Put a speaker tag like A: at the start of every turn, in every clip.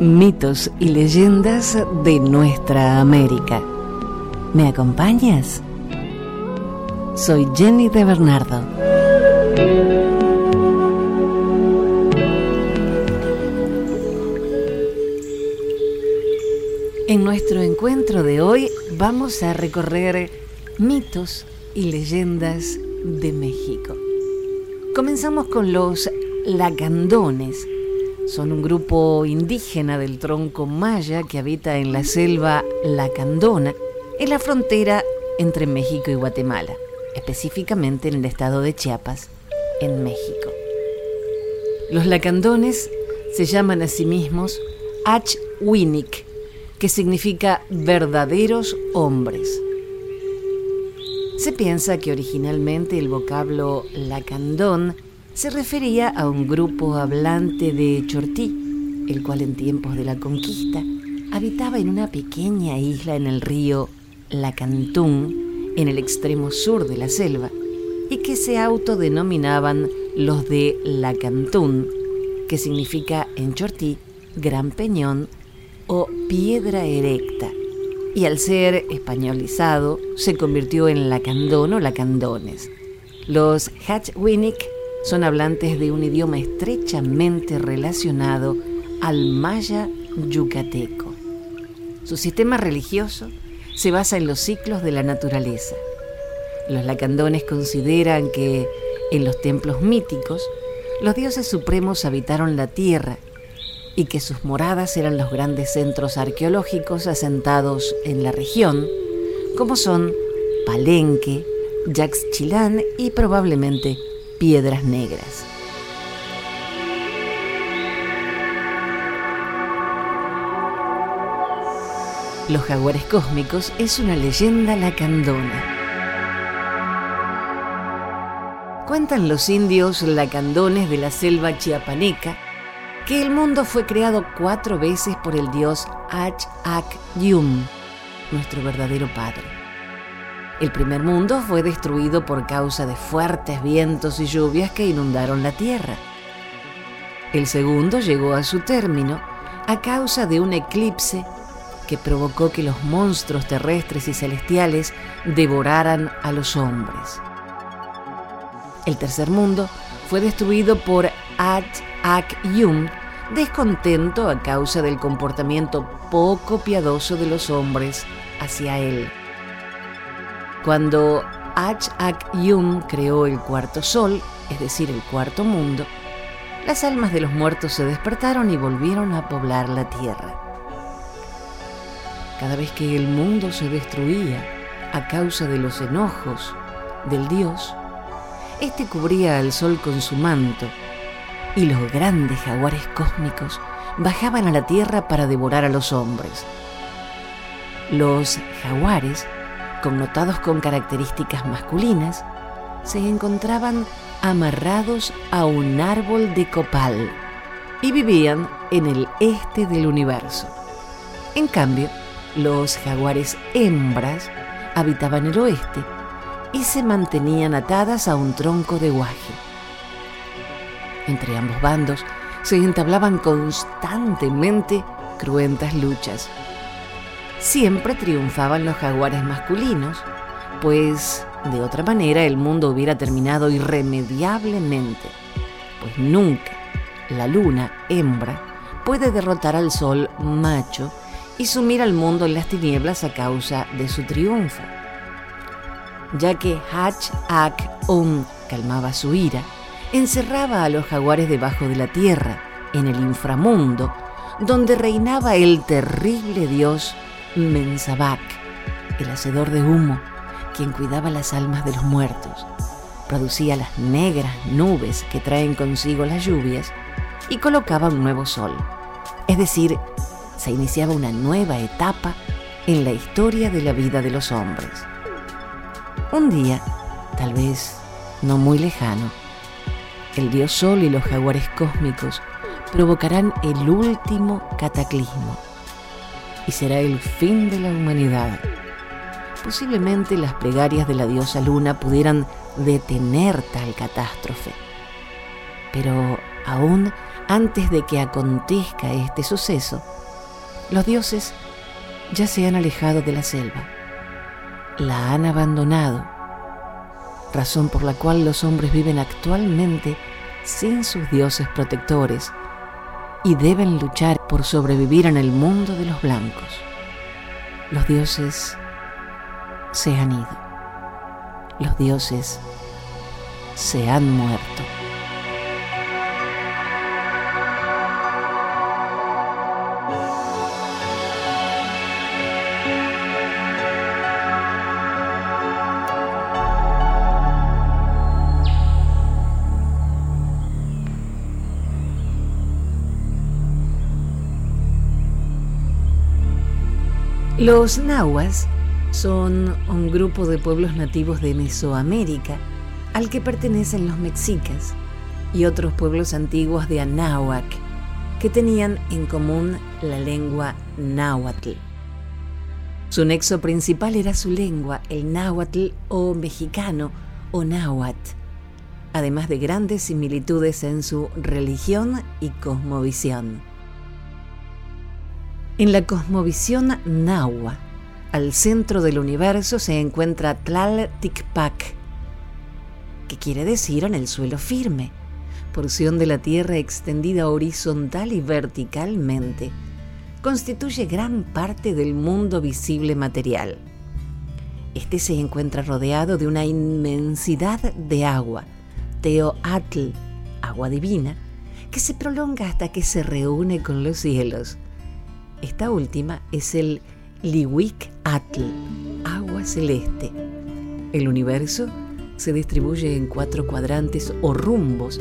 A: mitos y leyendas de nuestra América. ¿Me acompañas? Soy Jenny de Bernardo. En nuestro encuentro de hoy vamos a recorrer mitos y leyendas de México. Comenzamos con los lacandones. Son un grupo indígena del tronco maya que habita en la selva lacandona, en la frontera entre México y Guatemala, específicamente en el estado de Chiapas, en México. Los lacandones se llaman a sí mismos Achwinik, que significa verdaderos hombres. Se piensa que originalmente el vocablo lacandón se refería a un grupo hablante de Chortí, el cual en tiempos de la conquista habitaba en una pequeña isla en el río Lacantún, en el extremo sur de la selva, y que se autodenominaban los de Lacantún, que significa en Chortí gran peñón o piedra erecta, y al ser españolizado se convirtió en lacandón o lacandones. Los Hatchwinik son hablantes de un idioma estrechamente relacionado al maya yucateco. Su sistema religioso se basa en los ciclos de la naturaleza. Los lacandones consideran que en los templos míticos los dioses supremos habitaron la tierra y que sus moradas eran los grandes centros arqueológicos asentados en la región, como son Palenque, Yaxchilán y probablemente Piedras Negras. Los jaguares cósmicos es una leyenda lacandona. Cuentan los indios lacandones de la selva chiapaneca que el mundo fue creado cuatro veces por el dios Ach-Ak-Yum, nuestro verdadero padre. El primer mundo fue destruido por causa de fuertes vientos y lluvias que inundaron la tierra. El segundo llegó a su término a causa de un eclipse que provocó que los monstruos terrestres y celestiales devoraran a los hombres. El tercer mundo fue destruido por At-Ak-Yum, descontento a causa del comportamiento poco piadoso de los hombres hacia él. Cuando Ach-Ak-Yum creó el cuarto sol, es decir, el cuarto mundo, las almas de los muertos se despertaron y volvieron a poblar la tierra. Cada vez que el mundo se destruía a causa de los enojos del dios, este cubría al sol con su manto y los grandes jaguares cósmicos bajaban a la tierra para devorar a los hombres. Los jaguares, connotados con características masculinas, se encontraban amarrados a un árbol de copal y vivían en el este del universo. En cambio, los jaguares hembras habitaban el oeste y se mantenían atadas a un tronco de guaje. Entre ambos bandos se entablaban constantemente cruentas luchas. Siempre triunfaban los jaguares masculinos, pues de otra manera el mundo hubiera terminado irremediablemente, pues nunca la luna hembra puede derrotar al sol macho y sumir al mundo en las tinieblas a causa de su triunfo ya que Hach Ak Um calmaba su ira, encerraba a los jaguares debajo de la tierra, en el inframundo, donde reinaba el terrible dios Mensabak, el hacedor de humo, quien cuidaba las almas de los muertos, producía las negras nubes que traen consigo las lluvias y colocaba un nuevo sol. Es decir, se iniciaba una nueva etapa en la historia de la vida de los hombres. Un día, tal vez no muy lejano, el dios Sol y los jaguares cósmicos provocarán el último cataclismo y será el fin de la humanidad. Posiblemente las plegarias de la diosa Luna pudieran detener tal catástrofe, pero Aún antes de que acontezca este suceso, los dioses ya se han alejado de la selva, la han abandonado, razón por la cual los hombres viven actualmente sin sus dioses protectores y deben luchar por sobrevivir en el mundo de los blancos. Los dioses se han ido. Los dioses se han muerto. Los nahuas son un grupo de pueblos nativos de Mesoamérica al que pertenecen los mexicas y otros pueblos antiguos de Anáhuac que tenían en común la lengua náhuatl. Su nexo principal era su lengua, el náhuatl o mexicano o náhuatl, además de grandes similitudes en su religión y cosmovisión. En la cosmovisión nahua, al centro del universo se encuentra Tlalticpac, que quiere decir en el suelo firme, porción de la Tierra extendida horizontal y verticalmente, constituye gran parte del mundo visible material. Este se encuentra rodeado de una inmensidad de agua, Teoatl, agua divina, que se prolonga hasta que se reúne con los cielos esta última es el Liwik Atl, agua celeste. El universo se distribuye en cuatro cuadrantes o rumbos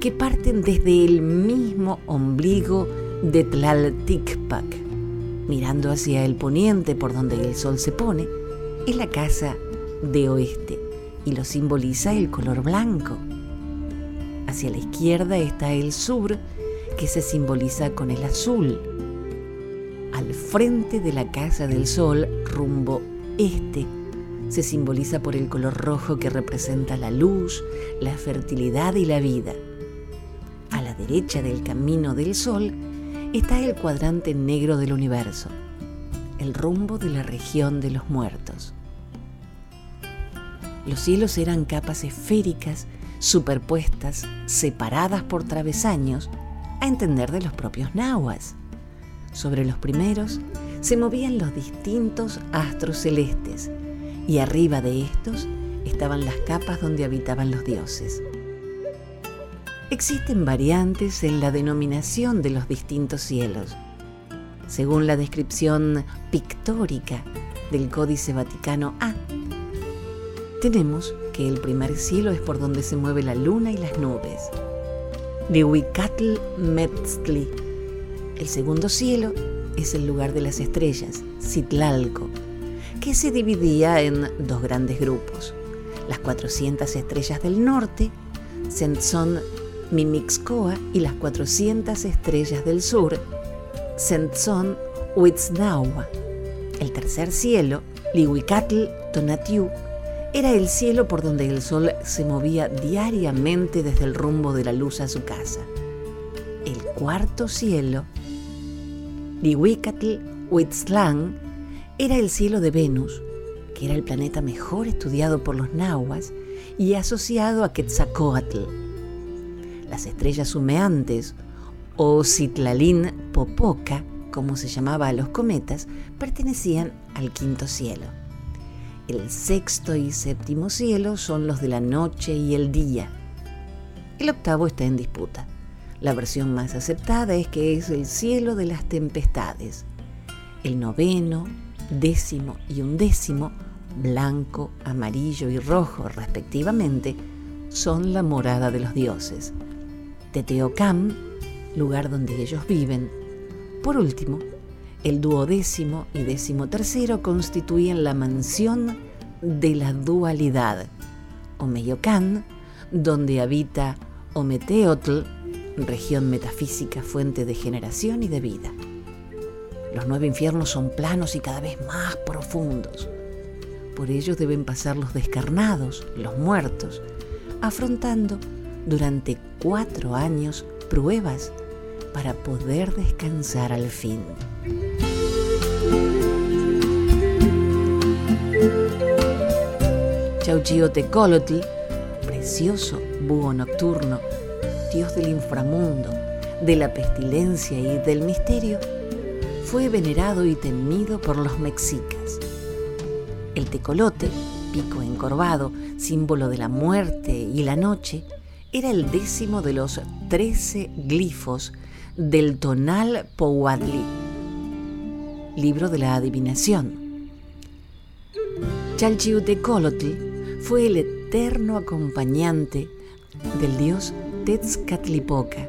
A: que parten desde el mismo ombligo de Tlalticpac. Mirando hacia el poniente por donde el sol se pone, es la casa de oeste y lo simboliza el color blanco. Hacia la izquierda está el sur, que se simboliza con el azul frente de la Casa del Sol, rumbo este, se simboliza por el color rojo que representa la luz, la fertilidad y la vida. A la derecha del camino del Sol está el cuadrante negro del universo, el rumbo de la región de los muertos. Los cielos eran capas esféricas, superpuestas, separadas por travesaños, a entender de los propios nahuas. Sobre los primeros se movían los distintos astros celestes y arriba de estos estaban las capas donde habitaban los dioses. Existen variantes en la denominación de los distintos cielos. Según la descripción pictórica del Códice Vaticano A, tenemos que el primer cielo es por donde se mueve la luna y las nubes. De Huicatl Metzli el segundo cielo es el lugar de las estrellas, Citlalco, que se dividía en dos grandes grupos. Las 400 estrellas del norte, Sentzon Mimixcoa, y las 400 estrellas del sur, Sentzon Huitznaua. El tercer cielo, Lihuicatl Tonatiu, era el cielo por donde el sol se movía diariamente desde el rumbo de la luz a su casa. El cuarto cielo, Lihuicatl Huitzlán era el cielo de Venus, que era el planeta mejor estudiado por los nahuas y asociado a Quetzalcoatl. Las estrellas humeantes, o Citlalín Popoca, como se llamaba a los cometas, pertenecían al quinto cielo. El sexto y séptimo cielo son los de la noche y el día. El octavo está en disputa. La versión más aceptada es que es el cielo de las tempestades. El noveno, décimo y undécimo, blanco, amarillo y rojo respectivamente, son la morada de los dioses. Teteocam, lugar donde ellos viven. Por último, el duodécimo y décimo tercero constituyen la mansión de la dualidad. Omeyocan, donde habita Ometeotl, región metafísica, fuente de generación y de vida. Los nueve infiernos son planos y cada vez más profundos. Por ellos deben pasar los descarnados, los muertos, afrontando durante cuatro años pruebas para poder descansar al fin. Chauchiotecolotl, precioso búho nocturno, dios del inframundo, de la pestilencia y del misterio, fue venerado y temido por los mexicas. El tecolote, pico encorvado, símbolo de la muerte y la noche, era el décimo de los trece glifos del tonal Powatli, libro de la adivinación. Chalchiutecolotl fue el eterno acompañante del dios Tetzcatlipoca,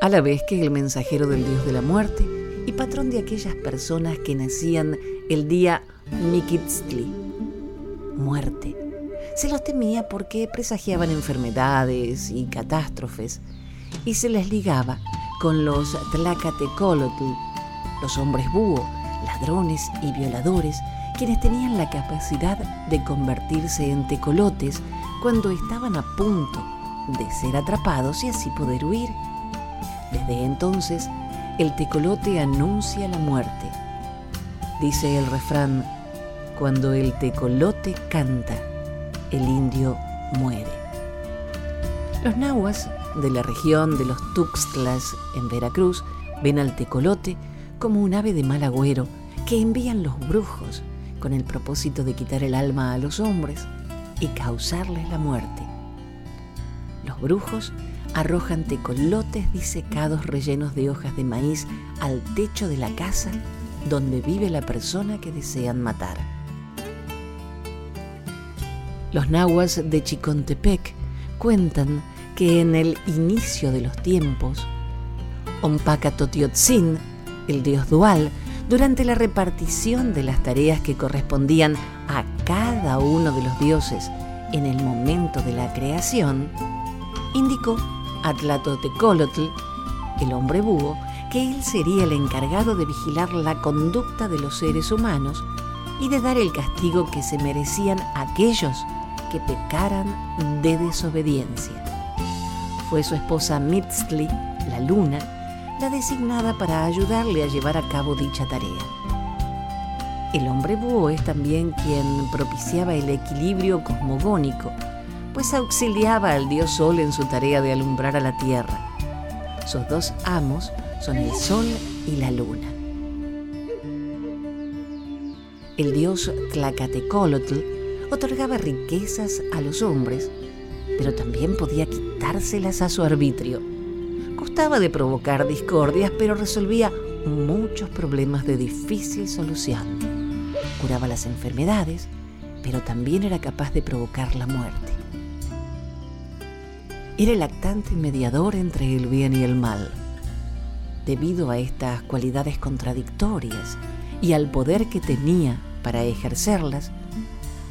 A: a la vez que el mensajero del dios de la muerte y patrón de aquellas personas que nacían el día Mikitztli, muerte. Se los temía porque presagiaban enfermedades y catástrofes y se les ligaba con los Tlacatecolotl, los hombres búho, ladrones y violadores, quienes tenían la capacidad de convertirse en tecolotes cuando estaban a punto de ser atrapados y así poder huir. Desde entonces, el tecolote anuncia la muerte. Dice el refrán, cuando el tecolote canta, el indio muere. Los nahuas de la región de los Tuxtlas en Veracruz ven al tecolote como un ave de mal agüero que envían los brujos con el propósito de quitar el alma a los hombres y causarles la muerte. Brujos arrojan tecolotes disecados rellenos de hojas de maíz al techo de la casa donde vive la persona que desean matar. Los nahuas de Chicontepec cuentan que en el inicio de los tiempos, Ompacatotiotzin, el dios dual, durante la repartición de las tareas que correspondían a cada uno de los dioses en el momento de la creación, indicó a Tlatotecolotl, el hombre búho, que él sería el encargado de vigilar la conducta de los seres humanos y de dar el castigo que se merecían aquellos que pecaran de desobediencia. Fue su esposa Mitzli, la luna, la designada para ayudarle a llevar a cabo dicha tarea. El hombre búho es también quien propiciaba el equilibrio cosmogónico pues auxiliaba al dios Sol en su tarea de alumbrar a la tierra. Sus dos amos son el Sol y la Luna. El dios Tlacatecolotl otorgaba riquezas a los hombres, pero también podía quitárselas a su arbitrio. Costaba de provocar discordias, pero resolvía muchos problemas de difícil solución. Curaba las enfermedades, pero también era capaz de provocar la muerte era el actante mediador entre el bien y el mal. Debido a estas cualidades contradictorias y al poder que tenía para ejercerlas,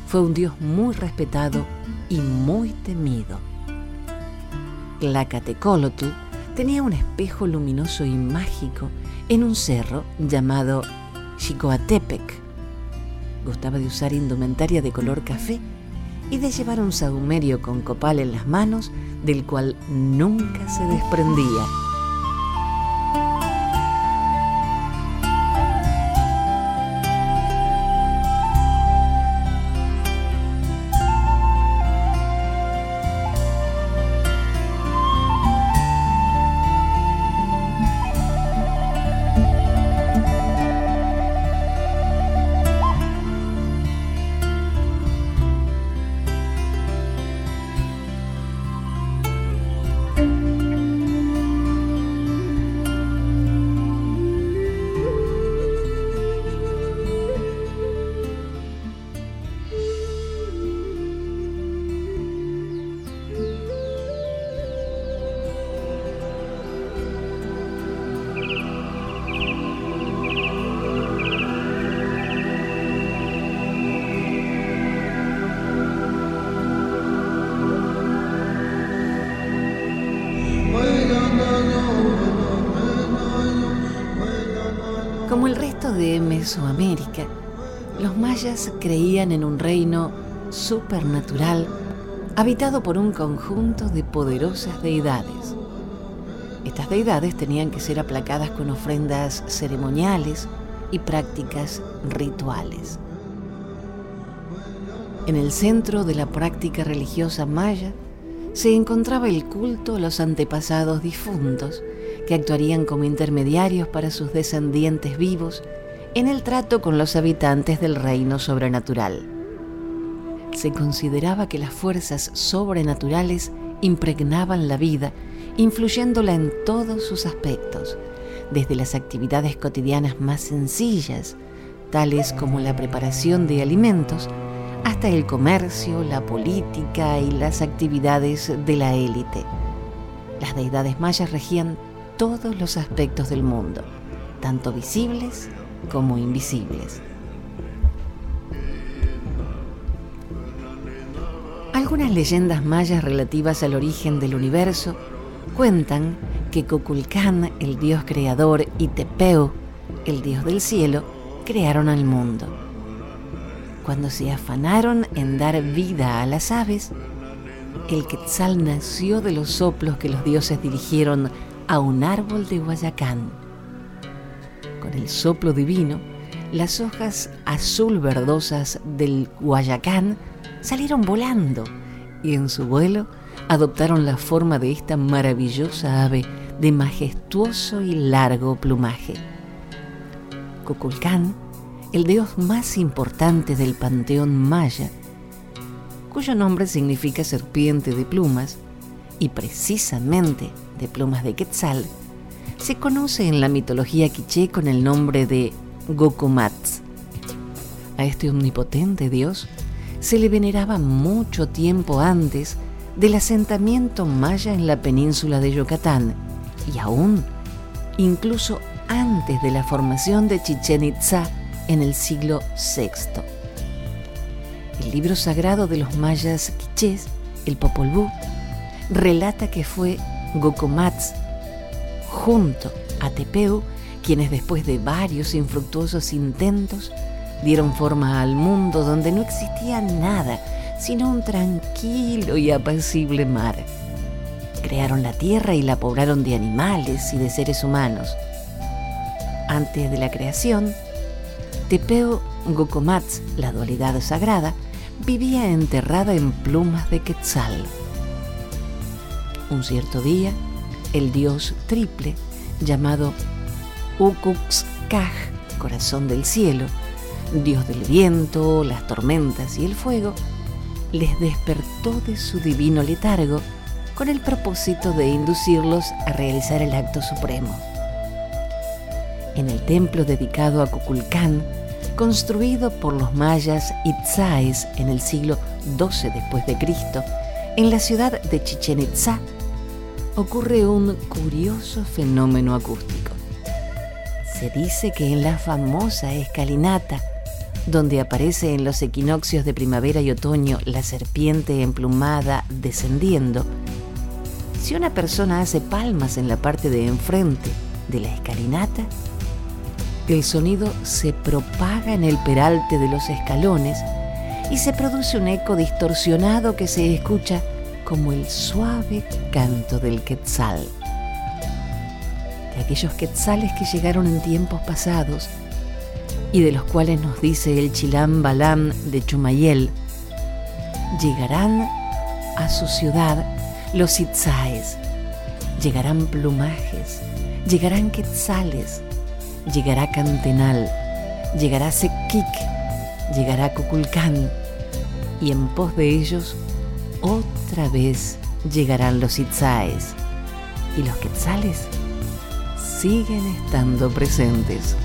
A: fue un dios muy respetado y muy temido. La Catecolotl tenía un espejo luminoso y mágico en un cerro llamado Xicoatepec. Gustaba de usar indumentaria de color café y de llevar un sahumerio con copal en las manos del cual nunca se desprendía. Mesoamérica, los mayas creían en un reino supernatural habitado por un conjunto de poderosas deidades. Estas deidades tenían que ser aplacadas con ofrendas ceremoniales y prácticas rituales. En el centro de la práctica religiosa maya se encontraba el culto a los antepasados difuntos, que actuarían como intermediarios para sus descendientes vivos en el trato con los habitantes del reino sobrenatural. Se consideraba que las fuerzas sobrenaturales impregnaban la vida, influyéndola en todos sus aspectos, desde las actividades cotidianas más sencillas, tales como la preparación de alimentos, hasta el comercio, la política y las actividades de la élite. Las deidades mayas regían todos los aspectos del mundo, tanto visibles como invisibles. Algunas leyendas mayas relativas al origen del universo cuentan que Kukulcán, el dios creador, y Tepeu, el dios del cielo, crearon al mundo. Cuando se afanaron en dar vida a las aves, el Quetzal nació de los soplos que los dioses dirigieron a un árbol de Guayacán. Con el soplo divino, las hojas azul verdosas del Guayacán salieron volando y en su vuelo adoptaron la forma de esta maravillosa ave de majestuoso y largo plumaje. Cuculcán el dios más importante del panteón maya, cuyo nombre significa serpiente de plumas, y precisamente de plumas de Quetzal, se conoce en la mitología quiché con el nombre de Gokumats. A este omnipotente dios se le veneraba mucho tiempo antes del asentamiento maya en la península de Yucatán y aún, incluso antes de la formación de Chichen Itza en el siglo VI. El libro sagrado de los mayas quichés, el Popol Vuh, relata que fue Gokomats junto a Tepeu quienes después de varios infructuosos intentos dieron forma al mundo donde no existía nada sino un tranquilo y apacible mar. Crearon la tierra y la poblaron de animales y de seres humanos. Antes de la creación, Tepeo Gokomats, la dualidad sagrada, vivía enterrada en plumas de quetzal. Un cierto día, el dios triple, llamado Ukuxkaj, corazón del cielo, dios del viento, las tormentas y el fuego, les despertó de su divino letargo con el propósito de inducirlos a realizar el acto supremo. En el templo dedicado a Kukulcán, construido por los mayas Itzáes en el siglo XII después de Cristo, en la ciudad de Chichen Itzá, ocurre un curioso fenómeno acústico. Se dice que en la famosa escalinata, donde aparece en los equinoccios de primavera y otoño la serpiente emplumada descendiendo, si una persona hace palmas en la parte de enfrente de la escalinata, el sonido se propaga en el peralte de los escalones y se produce un eco distorsionado que se escucha como el suave canto del quetzal. De aquellos quetzales que llegaron en tiempos pasados y de los cuales nos dice el Chilam Balam de Chumayel, llegarán a su ciudad los itzaes, llegarán plumajes, llegarán quetzales, llegará Cantenal, llegará Sequic, llegará Cuculcán, y en pos de ellos otra vez llegarán los Itzaes, y los Quetzales siguen estando presentes.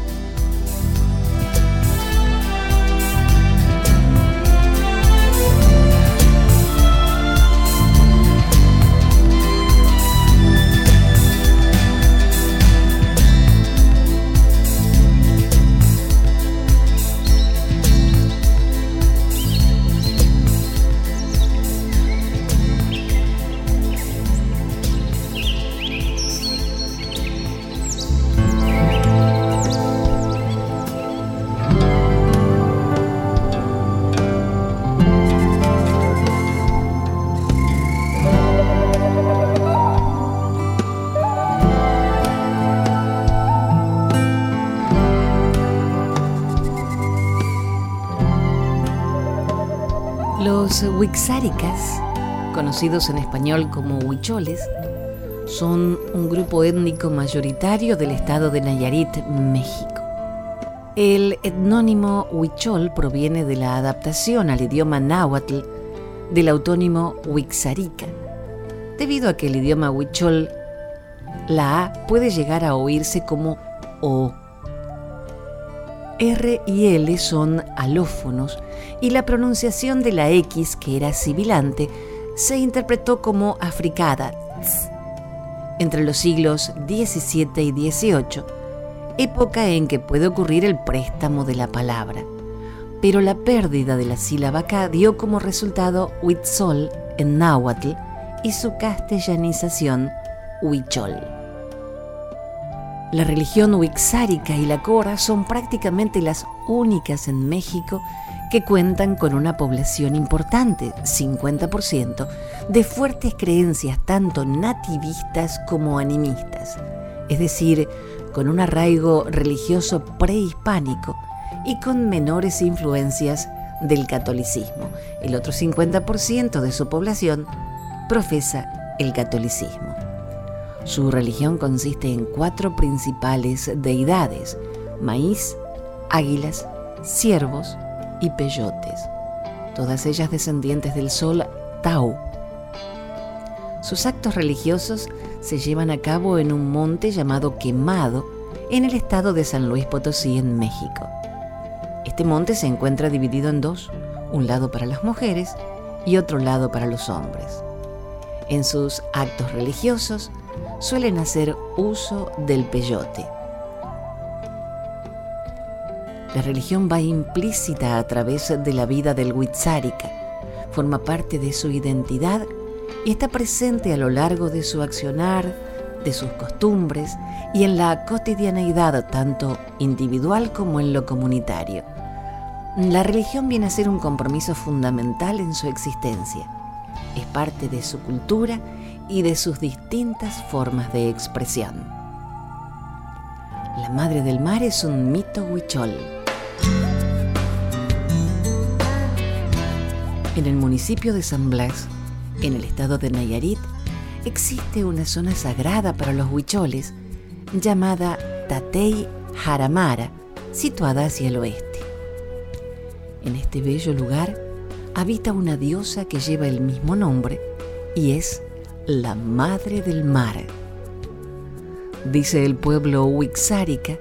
A: Los Huixáricas, conocidos en español como huicholes, son un grupo étnico mayoritario del estado de Nayarit, México. El etnónimo huichol proviene de la adaptación al idioma náhuatl del autónimo huixarica, debido a que el idioma huichol, la A puede llegar a oírse como O. R y L son alófonos y la pronunciación de la X, que era sibilante, se interpretó como africada entre los siglos XVII y XVIII, época en que puede ocurrir el préstamo de la palabra. Pero la pérdida de la sílaba K dio como resultado Huitzol en náhuatl y su castellanización Huichol. La religión huixárica y la cora son prácticamente las únicas en México que cuentan con una población importante, 50%, de fuertes creencias tanto nativistas como animistas, es decir, con un arraigo religioso prehispánico y con menores influencias del catolicismo. El otro 50% de su población profesa el catolicismo. Su religión consiste en cuatro principales deidades, maíz, águilas, ciervos y peyotes, todas ellas descendientes del sol Tau. Sus actos religiosos se llevan a cabo en un monte llamado Quemado, en el estado de San Luis Potosí, en México. Este monte se encuentra dividido en dos, un lado para las mujeres y otro lado para los hombres. En sus actos religiosos suelen hacer uso del peyote. La religión va implícita a través de la vida del Huitzárika, forma parte de su identidad y está presente a lo largo de su accionar, de sus costumbres y en la cotidianeidad tanto individual como en lo comunitario. La religión viene a ser un compromiso fundamental en su existencia. Es parte de su cultura y de sus distintas formas de expresión. La Madre del Mar es un mito huichol En el municipio de San Blas, en el estado de Nayarit, existe una zona sagrada para los huicholes llamada Tatey Haramara, situada hacia el oeste. En este bello lugar habita una diosa que lleva el mismo nombre y es la Madre del Mar. Dice el pueblo Huixárica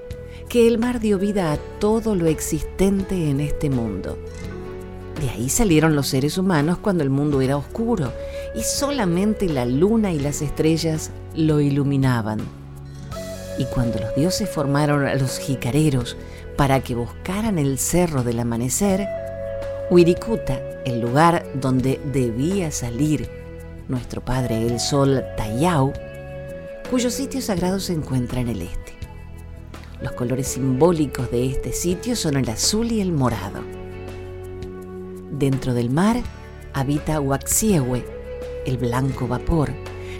A: que el mar dio vida a todo lo existente en este mundo de ahí salieron los seres humanos cuando el mundo era oscuro y solamente la luna y las estrellas lo iluminaban. Y cuando los dioses formaron a los jicareros para que buscaran el cerro del amanecer, Wirikuta, el lugar donde debía salir nuestro padre el sol Tayau, cuyo sitio sagrado se encuentra en el este. Los colores simbólicos de este sitio son el azul y el morado. Dentro del mar habita Huaxiehue, el blanco vapor,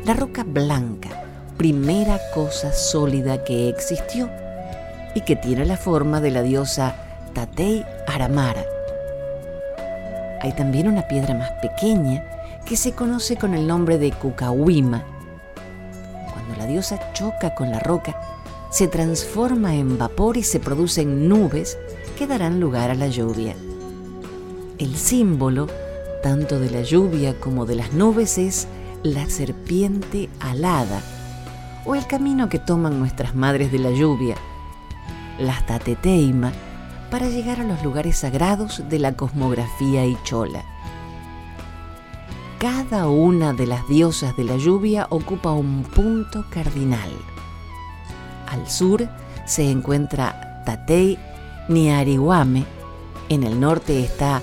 A: la roca blanca, primera cosa sólida que existió y que tiene la forma de la diosa Tatei Aramara. Hay también una piedra más pequeña que se conoce con el nombre de Cucahuima. Cuando la diosa choca con la roca, se transforma en vapor y se producen nubes que darán lugar a la lluvia. El símbolo, tanto de la lluvia como de las nubes, es la serpiente alada, o el camino que toman nuestras madres de la lluvia, las tateteima, para llegar a los lugares sagrados de la cosmografía chola. Cada una de las diosas de la lluvia ocupa un punto cardinal. Al sur se encuentra Tatei Niariwame, en el norte está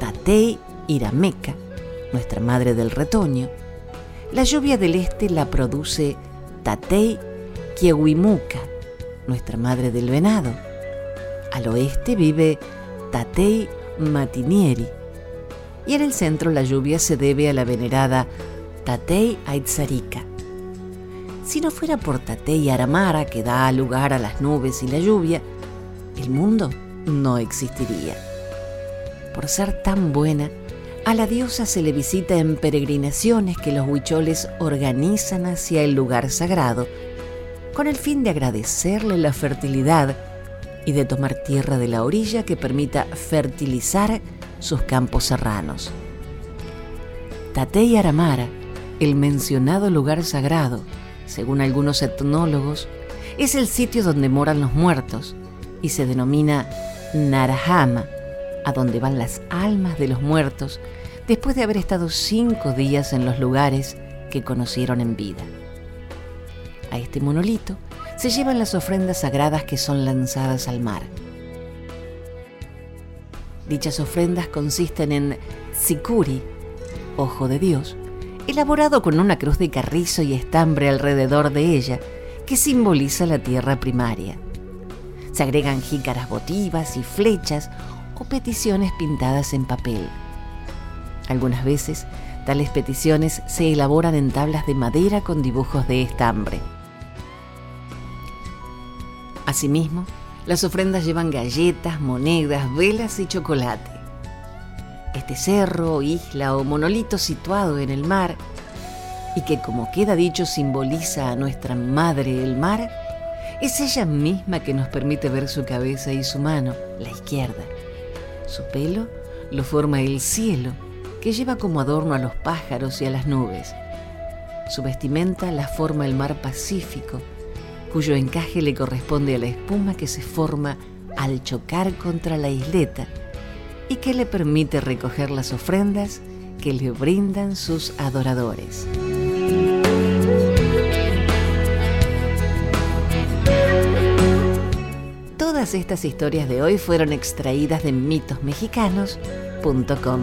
A: Tatei Irameca, nuestra madre del retoño. La lluvia del este la produce Tatei Kiewimuka, nuestra madre del venado. Al oeste vive Tatei Matinieri. Y en el centro la lluvia se debe a la venerada Tatei Aitzarika. Si no fuera por Tatei Aramara, que da lugar a las nubes y la lluvia, el mundo no existiría por ser tan buena, A la diosa se le visita en peregrinaciones que los huicholes organizan hacia el lugar sagrado, con el fin de agradecerle la fertilidad y de tomar tierra de la orilla que permita fertilizar sus campos serranos. Tatey Aramara, el mencionado lugar sagrado, según algunos etnólogos, es el sitio donde moran los muertos y se denomina Narahama, a donde van las almas de los muertos después de haber estado cinco días en los lugares que conocieron en vida. A este monolito se llevan las ofrendas sagradas que son lanzadas al mar. Dichas ofrendas consisten en sikuri, ojo de Dios, elaborado con una cruz de carrizo y estambre alrededor de ella, que simboliza la tierra primaria. Se agregan jícaras votivas y flechas o peticiones pintadas en papel. Algunas veces, tales peticiones se elaboran en tablas de madera con dibujos de estambre. Asimismo, las ofrendas llevan galletas, monedas, velas y chocolate. Este cerro, isla o monolito situado en el mar, y que como queda dicho simboliza a nuestra madre el mar, es ella misma que nos permite ver su cabeza y su mano, la izquierda. Su pelo lo forma el cielo, que lleva como adorno a los pájaros y a las nubes. Su vestimenta la forma el mar Pacífico, cuyo encaje le corresponde a la espuma que se forma al chocar contra la isleta y que le permite recoger las ofrendas que le brindan sus adoradores. Todas estas historias de hoy fueron extraídas de mitosmexicanos.com.